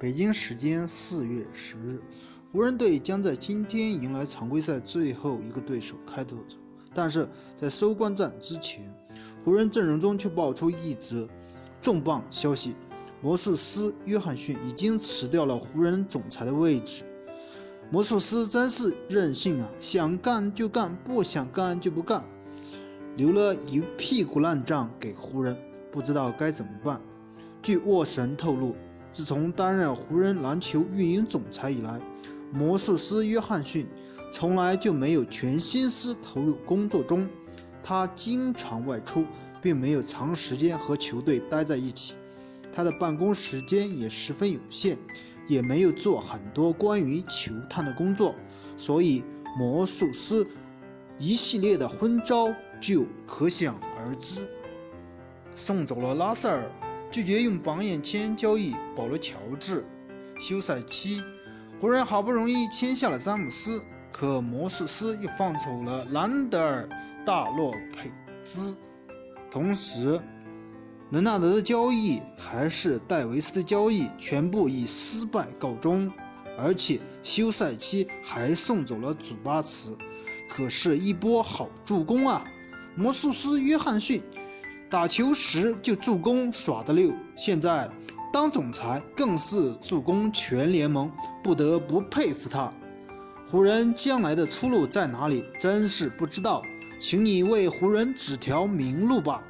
北京时间四月十日，湖人队将在今天迎来常规赛最后一个对手开拓者。但是在收官战之前，湖人阵容中却爆出一则重磅消息：魔术师约翰逊已经辞掉了湖人总裁的位置。魔术师真是任性啊，想干就干，不想干就不干，留了一屁股烂账给湖人，不知道该怎么办。据沃神透露。自从担任湖人篮球运营总裁以来，魔术师约翰逊从来就没有全心思投入工作中。他经常外出，并没有长时间和球队待在一起。他的办公时间也十分有限，也没有做很多关于球探的工作。所以，魔术师一系列的昏招就可想而知。送走了拉塞尔。拒绝用榜眼签交易保罗·乔治。休赛期，湖人好不容易签下了詹姆斯，可魔术师又放走了兰德尔·大洛佩兹。同时，伦纳德的交易还是戴维斯的交易，全部以失败告终。而且休赛期还送走了祖巴茨，可是一波好助攻啊！魔术师约翰逊。打球时就助攻耍得溜，现在当总裁更是助攻全联盟，不得不佩服他。湖人将来的出路在哪里？真是不知道，请你为湖人指条明路吧。